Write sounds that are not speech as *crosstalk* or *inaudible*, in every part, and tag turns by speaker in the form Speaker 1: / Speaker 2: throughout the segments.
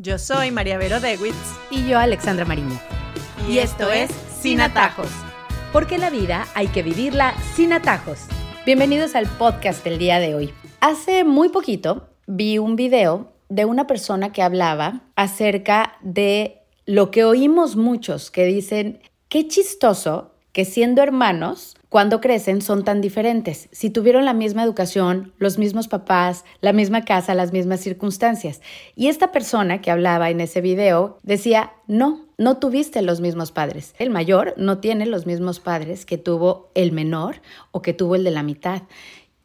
Speaker 1: Yo soy María Vero Dewitz.
Speaker 2: Y yo, Alexandra Mariño.
Speaker 1: Y, esto es Sin Atajos.
Speaker 2: Porque la vida hay que vivirla sin atajos. Bienvenidos al podcast del día de hoy. Hace muy poquito vi un video de una persona que hablaba acerca de lo que oímos muchos que dicen, qué chistoso que siendo hermanos, cuando crecen son tan diferentes. Si tuvieron la misma educación, los mismos papás, la misma casa, las mismas circunstancias. Y esta persona que hablaba en ese video decía, no, no tuviste los mismos padres. El mayor no tiene los mismos padres que tuvo el menor o que tuvo el de la mitad.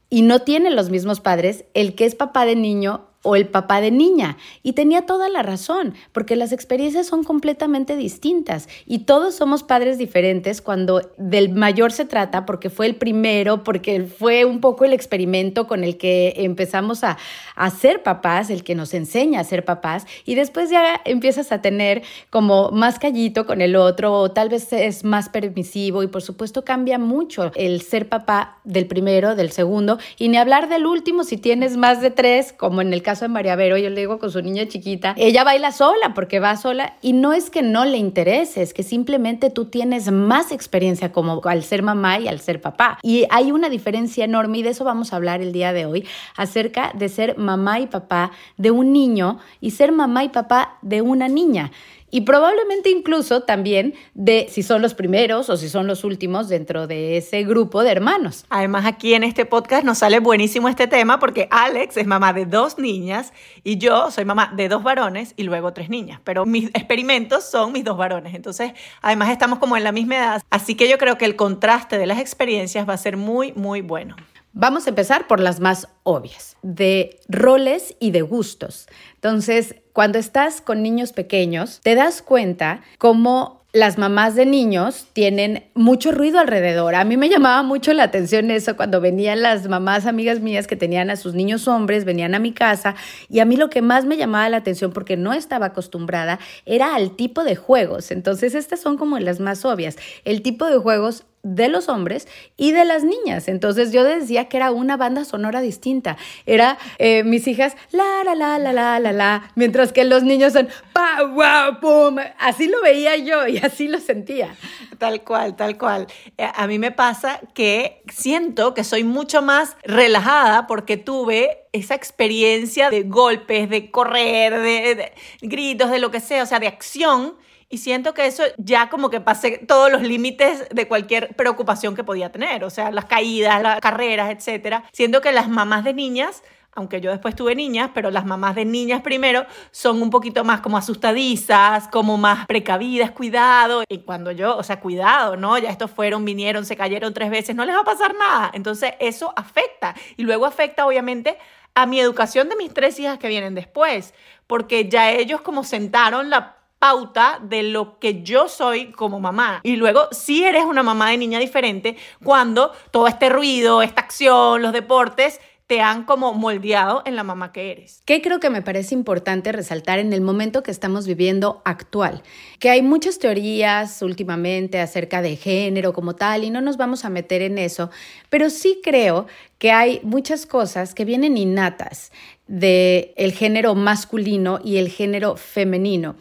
Speaker 2: Y no tiene los mismos padres el que es papá de niño o el papá de niña. Y tenía toda la razón, porque las experiencias son completamente distintas y todos somos padres diferentes cuando del mayor se trata, porque fue el primero, porque fue un poco el experimento con el que empezamos a, a ser papás, el que nos enseña a ser papás, y después ya empiezas a tener como más callito con el otro, o tal vez es más permisivo, y por supuesto cambia mucho el ser papá del primero, del segundo, y ni hablar del último si tienes más de tres, como en el caso de María Vero, yo le digo con su niña chiquita, ella baila sola porque va sola y no es que no le interese, es que simplemente tú tienes más experiencia como al ser mamá y al ser papá. Y hay una diferencia enorme y de eso vamos a hablar el día de hoy, acerca de ser mamá y papá de un niño y ser mamá y papá de una niña y probablemente incluso también de si son los primeros o si son los últimos dentro de ese grupo de hermanos.
Speaker 1: Además, aquí en este podcast nos sale buenísimo este tema porque Alex es mamá de dos niñas y yo soy mamá de dos varones y luego tres niñas, pero mis experimentos son mis dos varones. Entonces, además estamos como en la misma edad, así que yo creo que el contraste de las experiencias va a ser muy, muy bueno.
Speaker 2: Vamos a empezar por las más obvias, de roles y de gustos. Entonces, cuando estás con niños pequeños, te das cuenta cómo las mamás de niños tienen mucho ruido alrededor. A mí me llamaba mucho la atención eso cuando venían las mamás amigas mías que tenían a sus niños hombres, venían a mi casa y a mí lo que más me llamaba la atención porque no estaba acostumbrada era al tipo de juegos. Entonces estas son como las más obvias. El tipo de juegos de los hombres y de las niñas. Entonces yo decía que era una banda sonora distinta. Era eh, mis hijas la la la la la la la, mientras que los niños son pa wow pum. Así lo veía yo y así lo sentía.
Speaker 1: Tal cual, tal cual. Eh, a mí me pasa que siento que soy mucho más relajada porque tuve esa experiencia de golpes, de correr, de gritos, de lo que sea, o sea, de acción y siento que eso ya como que pasé todos los límites de cualquier preocupación que podía tener, o sea, las caídas, las carreras, etcétera. Siento que las mamás de niñas aunque yo después tuve niñas, pero las mamás de niñas primero son un poquito más como asustadizas, como más precavidas, cuidado. Y cuando yo, o sea, cuidado, ¿no? Ya estos fueron, vinieron, se cayeron tres veces, no les va a pasar nada. Entonces eso afecta. Y luego afecta, obviamente, a mi educación de mis tres hijas que vienen después, porque ya ellos como sentaron la pauta de lo que yo soy como mamá. Y luego, si eres una mamá de niña diferente, cuando todo este ruido, esta acción, los deportes, te han como moldeado en la mamá que eres.
Speaker 2: ¿Qué creo que me parece importante resaltar en el momento que estamos viviendo actual? Que hay muchas teorías últimamente acerca de género como tal y no nos vamos a meter en eso, pero sí creo que hay muchas cosas que vienen innatas de el género masculino y el género femenino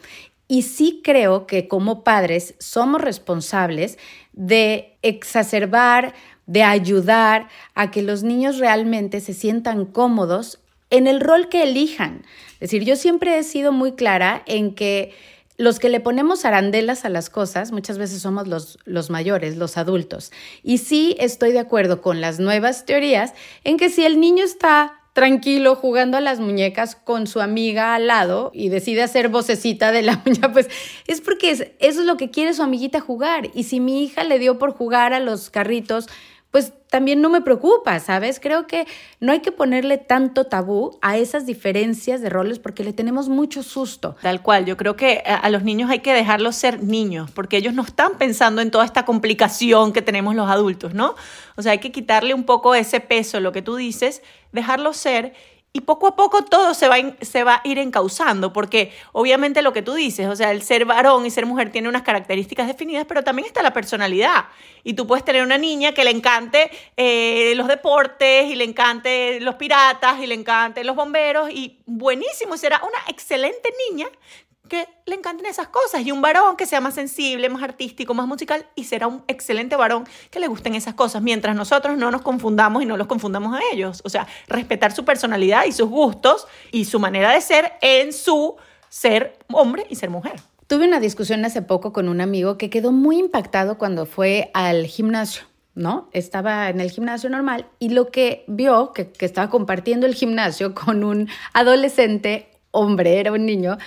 Speaker 2: y sí creo que como padres somos responsables de exacerbar, de ayudar a que los niños realmente se sientan cómodos en el rol que elijan. Es decir, yo siempre he sido muy clara en que los que le ponemos arandelas a las cosas muchas veces somos los, los, mayores, los adultos. Y sí estoy de acuerdo con las nuevas teorías en que si el niño está tranquilo jugando a las muñecas con su amiga al lado y decide hacer vocecita de la *laughs* muñeca, pues es porque eso es lo que quiere su amiguita jugar. Y si mi hija le dio por jugar a los carritos, pues también no me preocupa, ¿sabes? Creo que no hay que ponerle tanto tabú a esas diferencias de roles porque le tenemos mucho susto.
Speaker 1: Tal cual, yo creo que a los niños hay que dejarlos ser niños porque ellos no están pensando en toda esta complicación que tenemos los adultos, ¿no? O sea, hay que quitarle un poco ese peso, lo que tú dices, dejarlos ser y poco a poco todo se va, se va a ir encauzando, porque obviamente lo que tú dices, o sea, el ser varón y ser mujer tiene unas características definidas, pero también está la personalidad. Y tú puedes tener una niña que le encante eh, los deportes y le encante los piratas y le encante los bomberos y buenísimo, será una excelente niña que le encanten esas cosas y un varón que sea más sensible, más artístico, más musical y será un excelente varón que le gusten esas cosas, mientras nosotros no nos confundamos y no los confundamos a ellos. O sea, respetar su personalidad y sus gustos y su manera de ser en su ser hombre y ser mujer.
Speaker 2: Tuve una discusión hace poco con un amigo que quedó muy impactado cuando fue al gimnasio. ¿no? Estaba en el gimnasio normal y lo que vio, que, que estaba compartiendo el gimnasio con un adolescente, hombre, era un niño,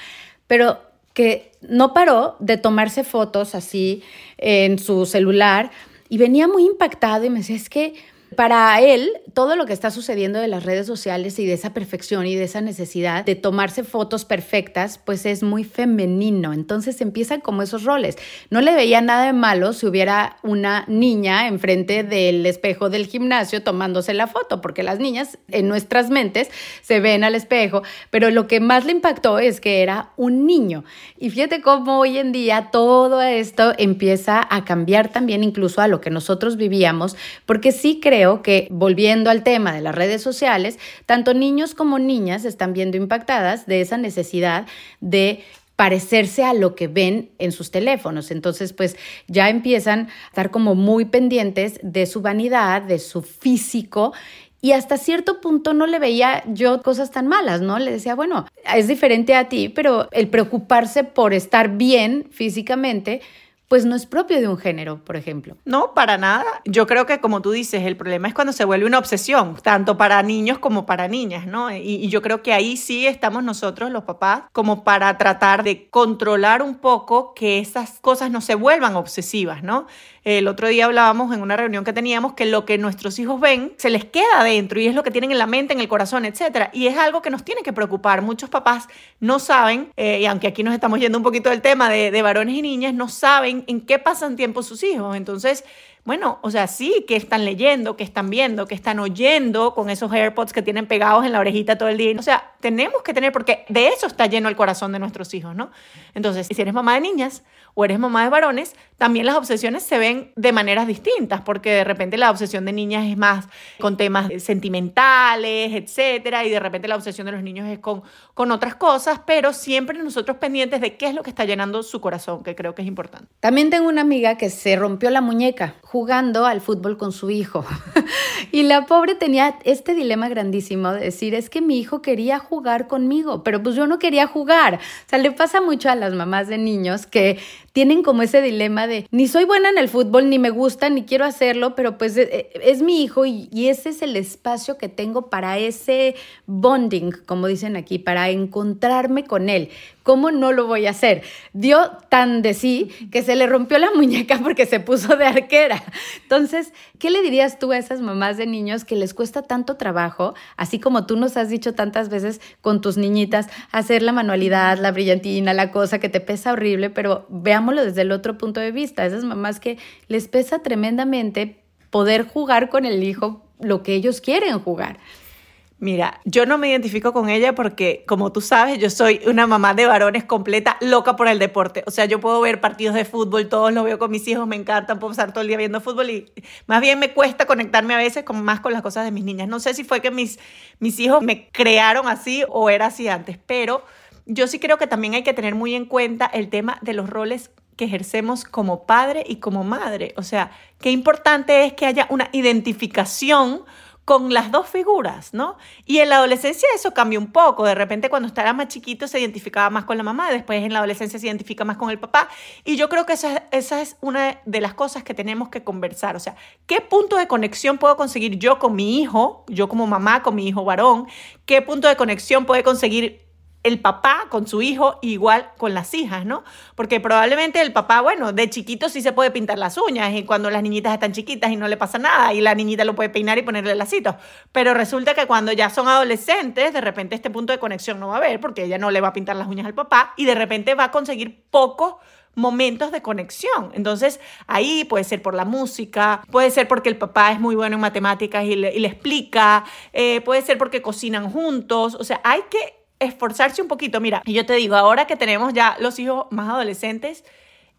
Speaker 2: pero que no paró de tomarse fotos así en su celular y venía muy impactado y me decía, es que para él, todo lo que está sucediendo de las redes sociales y de esa perfección y de esa necesidad de tomarse fotos perfectas, pues es muy femenino. Entonces empiezan como esos roles. No le veía nada de malo si hubiera una niña enfrente del espejo del gimnasio tomándose la foto, porque las niñas en nuestras mentes se ven al espejo, pero lo que más le impactó es que era un niño. Y fíjate cómo hoy en día todo esto empieza a cambiar también incluso a lo que nosotros vivíamos, porque sí creo creo que, volviendo al tema de las redes sociales, tanto niños como niñas están viendo impactadas de esa necesidad de parecerse a lo que ven en sus teléfonos. Entonces, pues ya empiezan a estar como muy pendientes de su vanidad, de su físico. Y hasta cierto punto no le veía yo cosas tan malas, ¿no? Le decía, bueno, es diferente a ti, pero el preocuparse por estar bien físicamente, pues no es propio de un género, por ejemplo.
Speaker 1: No, para nada. Yo creo que como tú dices, el problema es cuando se vuelve una obsesión, tanto para niños como para niñas, ¿no? Y, yo creo que ahí sí estamos nosotros, los papás, como para tratar de controlar un poco que esas cosas no se vuelvan obsesivas, ¿no? El otro día hablábamos en una reunión que teníamos que lo que nuestros hijos ven se les queda adentro y es lo que tienen en la mente, en el corazón, etc. Y es algo que nos tiene que preocupar. Muchos papás no saben, eh, y aunque aquí nos estamos yendo un poquito del tema de varones y niñas, no saben en qué pasan tiempo sus hijos. Entonces, bueno, o sea, sí, que están leyendo, que están viendo, que están oyendo con esos AirPods que tienen pegados en la orejita todo el día. O sea, tenemos que tener, porque de eso está lleno el corazón de nuestros hijos, ¿no? Entonces, si eres mamá de niñas, o eres mamá de varones, también las obsesiones se ven de maneras distintas, porque de repente la obsesión de niñas es más con temas sentimentales, etcétera, y de repente la obsesión de los niños es con, con otras cosas, pero siempre nosotros pendientes de qué es lo que está llenando su corazón, que creo que es importante.
Speaker 2: También tengo una amiga que se rompió la muñeca jugando al fútbol con su hijo. *laughs* y la pobre tenía este dilema grandísimo de decir, es que mi hijo quería jugar conmigo, pero pues yo no quería jugar. O sea, le pasa mucho a las mamás de niños que tienen como ese dilema de ni soy buena en el fútbol, ni me gusta, ni quiero hacerlo, pero pues eh, eh, es, mi hijo y, y, ese es el espacio que tengo para ese bonding, como dicen aquí, para encontrarme con él. ¿Cómo no lo voy a hacer? Dio tan de sí que se le rompió la *laughs* muñeca porque se puso de arquera. Entonces, ¿qué le dirías tú a esas mamás de niños que les cuesta tanto trabajo, así como tú nos has dicho tantas veces con tus niñitas, hacer la manualidad, la brillantina, la cosa que te pesa horrible, pero veámoslo desde el otro punto de vista, esas mamás que les pesa tremendamente poder jugar con el hijo lo que ellos quieren jugar.
Speaker 1: Mira, yo no me identifico con ella porque, como tú sabes, yo soy una mamá de varones completa, loca por el deporte. O sea, yo puedo ver partidos de fútbol, todos los veo con mis hijos, me encantan, puedo pasar todo el día viendo fútbol y más bien me cuesta conectarme a veces con, más con las cosas de mis niñas. No sé si fue que mis, mis hijos me crearon así o era así antes, pero yo sí creo que también hay que tener muy en cuenta el tema de los roles que ejercemos como padre y como madre. O sea, qué importante es que haya una identificación con las dos figuras, ¿no? Y en la adolescencia eso cambia un poco. De repente cuando estaba más chiquito se identificaba más con la mamá, después en la adolescencia se identifica más con el papá. Y yo creo que esa, esa es una de las cosas que tenemos que conversar. O sea, ¿qué punto de conexión puedo conseguir yo con mi hijo, yo como mamá con mi hijo varón? ¿Qué punto de conexión puede conseguir el papá con su hijo, igual con las hijas, ¿no? Porque probablemente el papá, bueno, de chiquito sí se puede pintar las uñas y cuando las niñitas están chiquitas y no le pasa nada y la niñita lo puede peinar y ponerle lacitos. Pero resulta que cuando ya son adolescentes, de repente este punto de conexión no va a haber porque ella no le va a pintar las uñas al papá y de repente va a conseguir poco momentos de conexión. Entonces, ahí puede ser por la música, puede ser porque el papá es muy bueno en matemáticas y le, explica, eh, puede ser porque cocinan juntos, o sea, hay que esforzarse un poquito. Mira, y yo te digo, ahora que tenemos ya los hijos más adolescentes,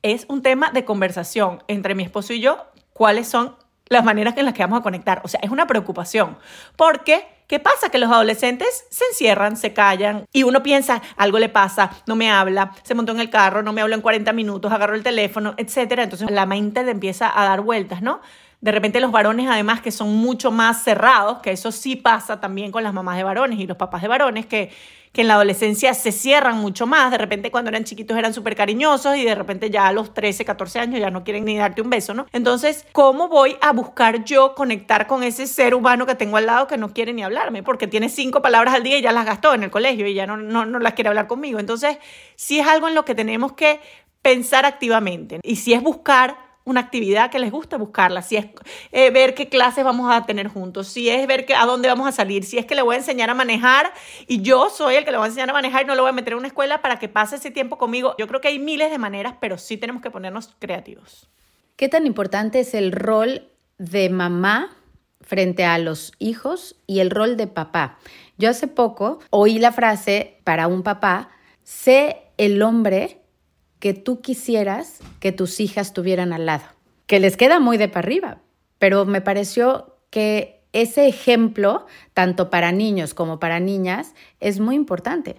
Speaker 1: es un tema de conversación entre mi esposo y yo, cuáles son las maneras en las que vamos a conectar. O sea, es una preocupación, porque ¿Qué pasa? Que los adolescentes se encierran, se callan y uno piensa, algo le pasa, no me habla, se montó en el carro, no me habla en 40 minutos, agarró el teléfono, etcétera. Entonces la mente le empieza a dar vueltas, ¿no? De repente los varones además que son mucho más cerrados, que eso sí pasa también con las mamás de varones y los papás de varones, que que en la adolescencia se cierran mucho más. De repente cuando eran chiquitos eran súper cariñosos y de repente ya a los 13, 14 años ya no quieren ni darte un beso, ¿no? Entonces, ¿cómo voy a buscar yo conectar con ese ser humano que tengo al lado que no quiere ni hablarme? Porque tiene cinco palabras al día y ya las gastó en el colegio y ya no, no, no las quiere hablar conmigo. Entonces, sí es algo en lo que tenemos que pensar activamente. Y si es buscar una actividad que les gusta buscarla, si es eh, ver qué clases vamos a tener juntos, si es ver a dónde vamos a salir, si es que le voy a enseñar a manejar y yo soy el que le voy a enseñar a manejar y no lo voy a meter en una escuela para que pase ese tiempo conmigo. Yo creo que hay miles de maneras, pero sí tenemos que ponernos creativos.
Speaker 2: ¿Qué tan importante es el rol de mamá frente a los hijos y el rol de papá? Yo hace poco oí la frase para un papá, sé el hombre que tú quisieras que tus hijas tuvieran al lado, que les queda muy de para arriba, pero me pareció que ese ejemplo, tanto para niños como para niñas, es muy importante.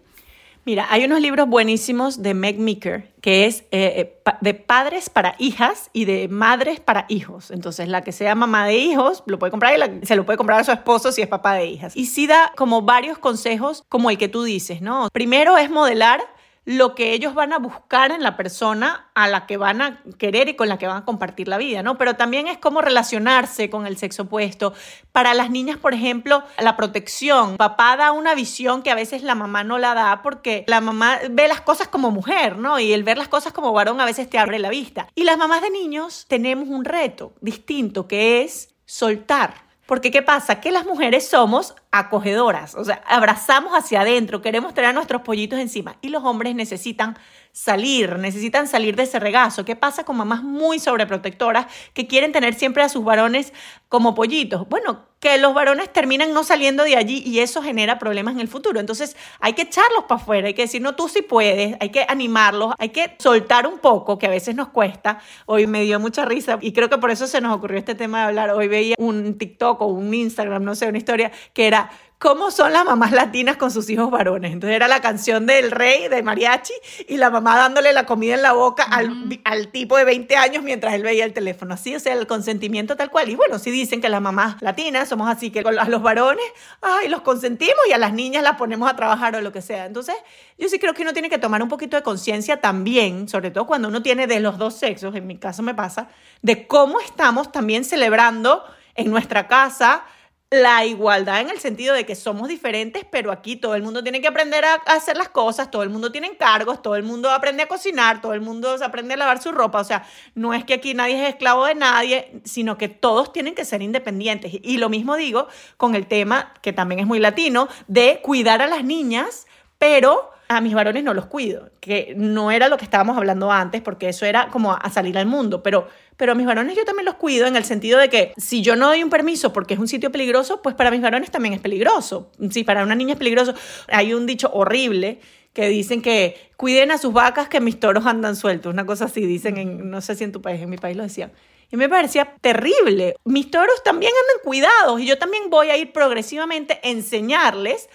Speaker 1: Mira, hay unos libros buenísimos de Meg Meeker, que es eh, eh, de padres para hijas y de madres para hijos. Entonces, la que sea mamá de hijos lo puede comprar y se lo puede comprar a su esposo si es papá de hijas. Y sí da como varios consejos como el que tú dices, ¿no? Primero es modelar lo que ellos van a buscar en la persona a la que van a querer y con la que van a compartir la vida, ¿no? Pero también es cómo relacionarse con el sexo opuesto. Para las niñas, por ejemplo, la protección. Papá da una visión que a veces la mamá no la da porque la mamá ve las cosas como mujer, ¿no? Y el ver las cosas como varón a veces te abre la vista. Y las mamás de niños tenemos un reto distinto que es soltar porque ¿qué pasa? Que las mujeres somos acogedoras, o sea, abrazamos hacia adentro, queremos tener a nuestros pollitos encima y los hombres necesitan salir, necesitan salir de ese regazo. ¿Qué pasa con mamás muy sobreprotectoras que quieren tener siempre a sus varones como pollitos? Bueno, que los varones terminan no saliendo de allí y eso genera problemas en el futuro. Entonces hay que echarlos para afuera, hay que decir, no, tú sí puedes, hay que animarlos, hay que soltar un poco, que a veces nos cuesta. Hoy me dio mucha risa y creo que por eso se nos ocurrió este tema de hablar. Hoy veía un TikTok o un Instagram, no sé, una historia que era cómo son las mamás latinas con sus hijos varones. Entonces era la canción del rey, de mariachi, y la mamá dándole la comida en la boca al, al, tipo de 20 años mientras él veía el teléfono. Así, o sea, el consentimiento tal cual. Y bueno, sí dicen que las mamás latinas somos así, que a los varones, ay, los consentimos y a las niñas las ponemos a trabajar o lo que sea. Entonces, yo sí creo que uno tiene que tomar un poquito de conciencia también, sobre todo cuando uno tiene de los dos sexos, en mi caso me pasa, de cómo estamos también celebrando en nuestra casa la igualdad en el sentido de que somos diferentes, pero aquí todo el mundo tiene que aprender a hacer las cosas, todo el mundo tiene encargos, todo el mundo aprende a cocinar, todo el mundo aprende a lavar su ropa, o sea, no es que aquí nadie es esclavo de nadie, sino que todos tienen que ser independientes. Y lo mismo digo con el tema, que también es muy latino, de cuidar a las niñas, pero a mis varones no los cuido, que no era lo que estábamos hablando antes, porque eso era como a salir al mundo, pero pero a mis varones yo también los cuido en el sentido de que si yo no doy un permiso porque es un sitio peligroso, pues para mis varones también es peligroso. Si para una niña es peligroso, hay un dicho horrible que dicen que cuiden a sus vacas que mis toros andan sueltos, una cosa así, dicen en, no sé si en tu país, en mi país lo decían. Y me parecía terrible. Mis toros también andan cuidados y yo también voy a ir progresivamente a enseñarles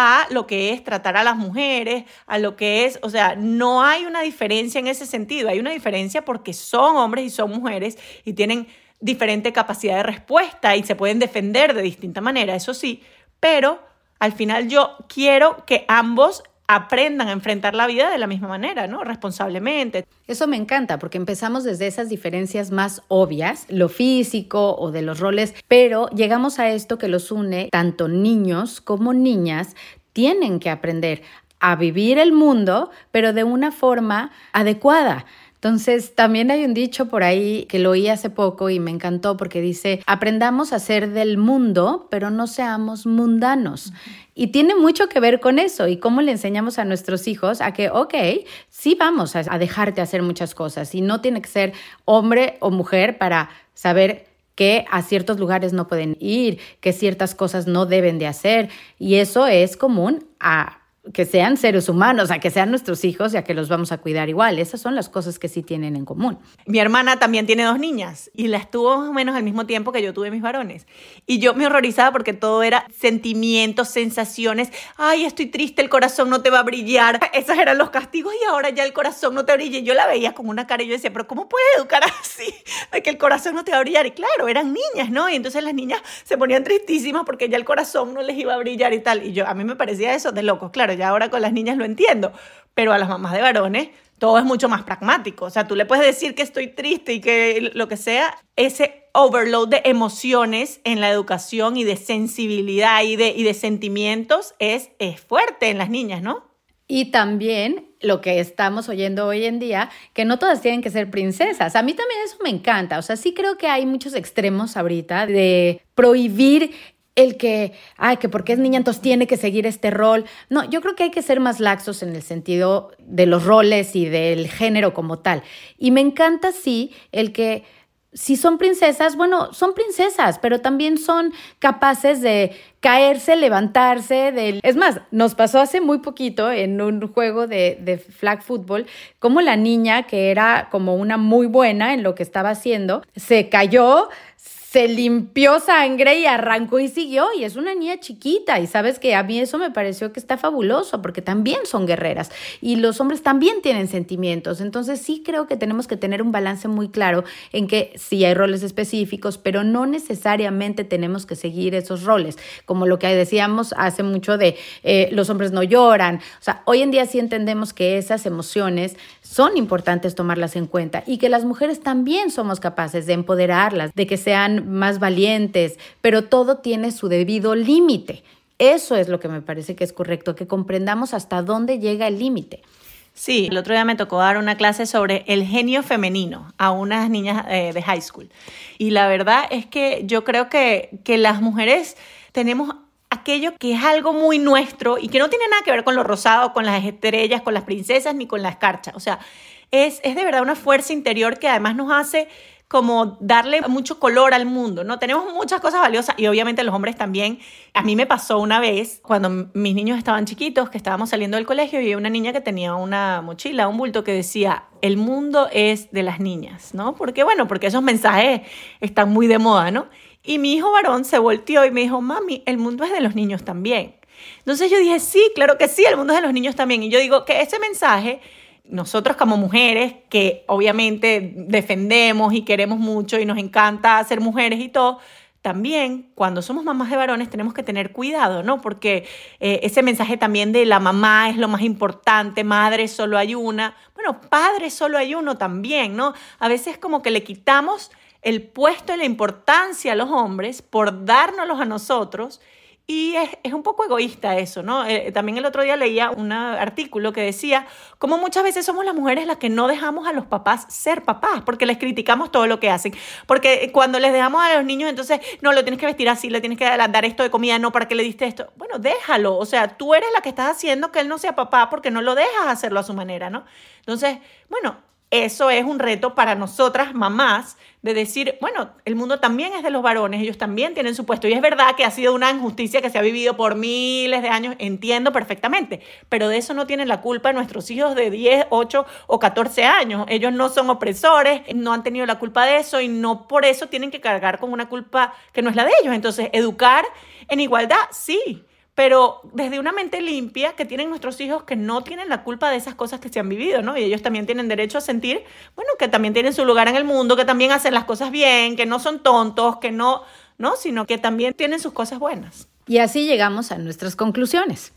Speaker 1: a lo que es tratar a las mujeres, a lo que es, o sea, no hay una diferencia en ese sentido, hay una diferencia porque son hombres y son mujeres y tienen diferente capacidad de respuesta y se pueden defender de distinta manera, eso sí, pero al final yo quiero que ambos aprendan a enfrentar la vida de la misma manera, ¿no? Responsablemente.
Speaker 2: Eso me encanta porque empezamos desde esas diferencias más obvias, lo físico o de los roles, pero llegamos a esto que los une, tanto niños como niñas tienen que aprender a vivir el mundo, pero de una forma adecuada Entonces, también hay un dicho por ahí que lo oí hace poco y me encantó porque dice, aprendamos a ser del mundo, pero no seamos mundanos. Y tiene mucho que ver con eso y cómo le enseñamos a nuestros hijos a que, ok, sí vamos a, a dejarte hacer muchas cosas y no tiene que ser hombre o mujer para saber que a ciertos lugares no pueden ir, que ciertas cosas no deben de hacer. Y eso es común a que sean seres humanos, a que sean nuestros hijos y a que los vamos a cuidar igual. Esas son las cosas que sí tienen en común.
Speaker 1: Mi hermana también tiene dos niñas y las tuvo más o menos al mismo tiempo que yo tuve mis varones. Y yo me horrorizaba porque todo era sentimientos, sensaciones. Ay, estoy triste, el corazón no te va a brillar. *laughs* Esos eran los castigos y ahora ya el corazón no te brilla. Yo la veía con una cara y yo decía, pero ¿cómo puedes educar *laughs* así? De que el corazón no te va a brillar. Y claro, eran niñas, ¿no? Y entonces las niñas se ponían tristísimas porque ya el corazón no les iba a brillar y tal. Y yo, a mí me parecía eso de locos. Claro, ya ahora con las niñas lo entiendo, pero a las mamás de varones todo es mucho más pragmático. O sea, tú le puedes decir que estoy triste y que lo que sea, ese overload de emociones en la educación y de sensibilidad y de, y de sentimientos es, es fuerte en las niñas, ¿no?
Speaker 2: Y también lo que estamos oyendo hoy en día, que no todas tienen que ser princesas. A mí también eso me encanta. O sea, sí creo que hay muchos extremos ahorita de prohibir el que, ay, que porque es niña entonces tiene que seguir este rol. No, yo creo que hay que ser más laxos en el sentido de los roles y del género como tal. Y me encanta, sí, el que si son princesas, bueno, son princesas, pero también son capaces de caerse, levantarse. De... Es más, nos pasó hace muy poquito en un juego de, de flag football, como la niña, que era como una muy buena en lo que estaba haciendo, se cayó, se limpió sangre y arrancó y siguió y es una niña chiquita y sabes que a mí eso me pareció que está fabuloso porque también son guerreras y los hombres también tienen sentimientos. Entonces sí creo que tenemos que tener un balance muy claro en que sí hay roles específicos, pero no necesariamente tenemos que seguir esos roles, como lo que decíamos hace mucho de eh, los hombres no lloran. O sea, hoy en día sí entendemos que esas emociones son importantes tomarlas en cuenta y que las mujeres también somos capaces de empoderarlas, de que sean más valientes, pero todo tiene su debido límite. Eso es lo que me parece que es correcto, que comprendamos hasta dónde llega el límite.
Speaker 1: Sí, el otro día me tocó dar una clase sobre el genio femenino a unas niñas eh, de high school. Y la verdad es que yo creo que, que las mujeres tenemos aquello que es algo muy nuestro y que no tiene nada que ver con lo rosado, con las estrellas, con las princesas ni con la escarcha. O sea, es, es de verdad una fuerza interior que además nos hace como darle mucho color al mundo, ¿no? Tenemos muchas cosas valiosas y obviamente los hombres también. A mí me pasó una vez cuando mis niños estaban chiquitos, que estábamos saliendo del colegio y una niña que tenía una mochila, un bulto que decía, el mundo es de las niñas, ¿no? Porque bueno, porque esos mensajes están muy de moda, ¿no? Y mi hijo varón se volteó y me dijo, mami, el mundo es de los niños también. Entonces yo dije, sí, claro que sí, el mundo es de los niños también. Y yo digo que ese mensaje, nosotros como mujeres, que obviamente defendemos y queremos mucho y nos encanta ser mujeres y todo, también cuando somos mamás de varones tenemos que tener cuidado, ¿no? Porque eh, ese mensaje también de la mamá es lo más importante, madre solo hay una, bueno, padre solo hay uno también, ¿no? A veces como que le quitamos el puesto y la importancia a los hombres por dárnoslos a nosotros. Y es, un poco egoísta eso, ¿no? Eh, también el otro día leía un artículo que decía cómo muchas veces somos las mujeres las que no dejamos a los papás ser papás, porque les criticamos todo lo que hacen. Porque cuando les dejamos a los niños, entonces, no, lo tienes que vestir así, le tienes que dar esto de comida, no, ¿para qué le diste esto? Bueno, déjalo. O sea, tú eres la que estás haciendo que él no sea papá porque no lo dejas hacerlo a su manera, ¿no? Entonces, bueno, eso es un reto para nosotras, mamás, de decir, bueno, el mundo también es de los varones, ellos también tienen su puesto. Y es verdad que ha sido una injusticia que se ha vivido por miles de años, entiendo perfectamente, pero de eso no tienen la culpa nuestros hijos de 10, 8 o 14 años. Ellos no son opresores, no han tenido la culpa de eso y no por eso tienen que cargar con una culpa que no es la de ellos. Entonces, educar en igualdad, sí, pero desde una mente limpia que tienen nuestros hijos que no tienen la culpa de esas cosas que se han vivido, ¿no? Y ellos también tienen derecho a sentir, bueno, que también tienen su lugar en el mundo, que también hacen las cosas bien, que no son tontos, que no, ¿no? Sino que también tienen sus cosas buenas.
Speaker 2: Y así llegamos a nuestras conclusiones.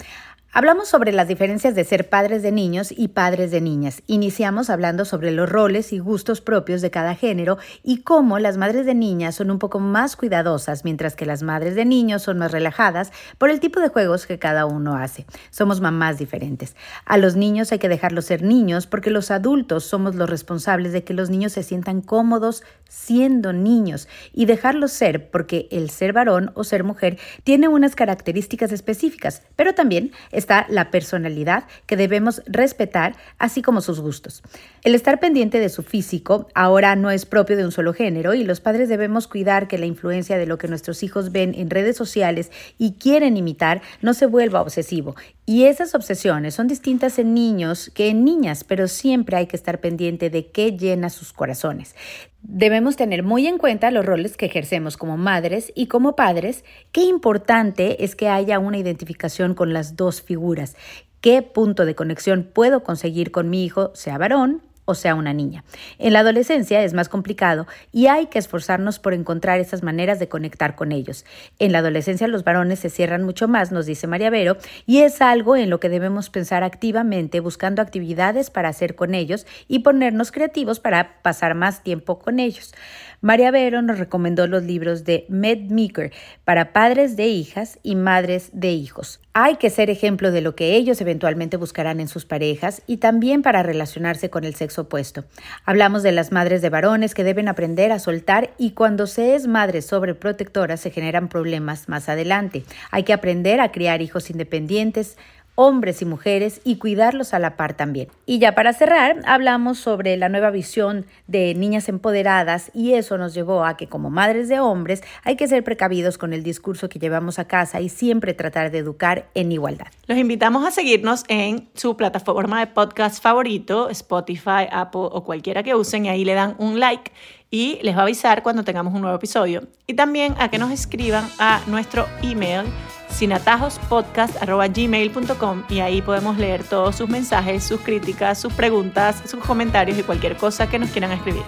Speaker 2: Hablamos sobre las diferencias de ser padres de niños y padres de niñas. Iniciamos hablando sobre los roles y gustos propios de cada género y cómo las madres de niñas son un poco más cuidadosas, mientras que las madres de niños son más relajadas por el tipo de juegos que cada uno hace. Somos mamás diferentes. A los niños hay que dejarlos ser niños porque los adultos somos los responsables de que los niños se sientan cómodos siendo niños y dejarlos ser porque el ser varón o ser mujer tiene unas características específicas, pero también está la personalidad que debemos respetar, así como sus gustos. El estar pendiente de su físico ahora no es propio de un solo género y los padres debemos cuidar que la influencia de lo que nuestros hijos ven en redes sociales y quieren imitar no se vuelva obsesivo. Y esas obsesiones son distintas en niños que en niñas, pero siempre hay que estar pendiente de qué llena sus corazones. Debemos tener muy en cuenta los roles que ejercemos como madres y como padres. Qué importante es que haya una identificación con las dos figuras. ¿Qué punto de conexión puedo conseguir con mi hijo, sea varón o sea una niña. En la adolescencia es más complicado y hay que esforzarnos por encontrar esas maneras de conectar con ellos. En la adolescencia los varones se cierran mucho más, nos dice María Vero, y es algo en lo que debemos pensar activamente buscando actividades para hacer con ellos y ponernos creativos para pasar más tiempo con ellos. María Vero nos recomendó los libros de Med Meeker para padres de hijas y madres de hijos. Hay que ser ejemplo de lo que ellos eventualmente buscarán en sus parejas y también para relacionarse con el sexo opuesto. Hablamos de las madres de varones que deben aprender a soltar y cuando se es madre sobreprotectora se generan problemas más adelante. Hay que aprender a criar hijos independientes, hombres y mujeres y cuidarlos a la par también. Y ya para cerrar, hablamos sobre la nueva visión de niñas empoderadas y eso nos llevó a que como madres de hombres hay que ser precavidos con el discurso que llevamos a casa y siempre tratar de educar en igualdad.
Speaker 1: Los invitamos a seguirnos en su plataforma de podcast favorito, Spotify, Apple o cualquiera que usen y ahí le dan un like y les va a avisar cuando tengamos un nuevo episodio. Y también a que nos escriban a nuestro email sinatajospodcast.gmail.com y ahí podemos leer todos sus mensajes, sus críticas, sus preguntas, sus comentarios y cualquier cosa que nos quieran escribir.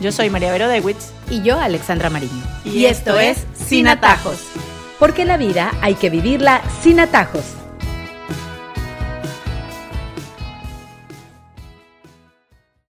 Speaker 1: Yo soy María Vero Dewitz.
Speaker 2: Y yo, Alexandra Mariño.
Speaker 1: Y, esto, es Sin Atajos.
Speaker 2: Porque la vida hay que vivirla sin atajos.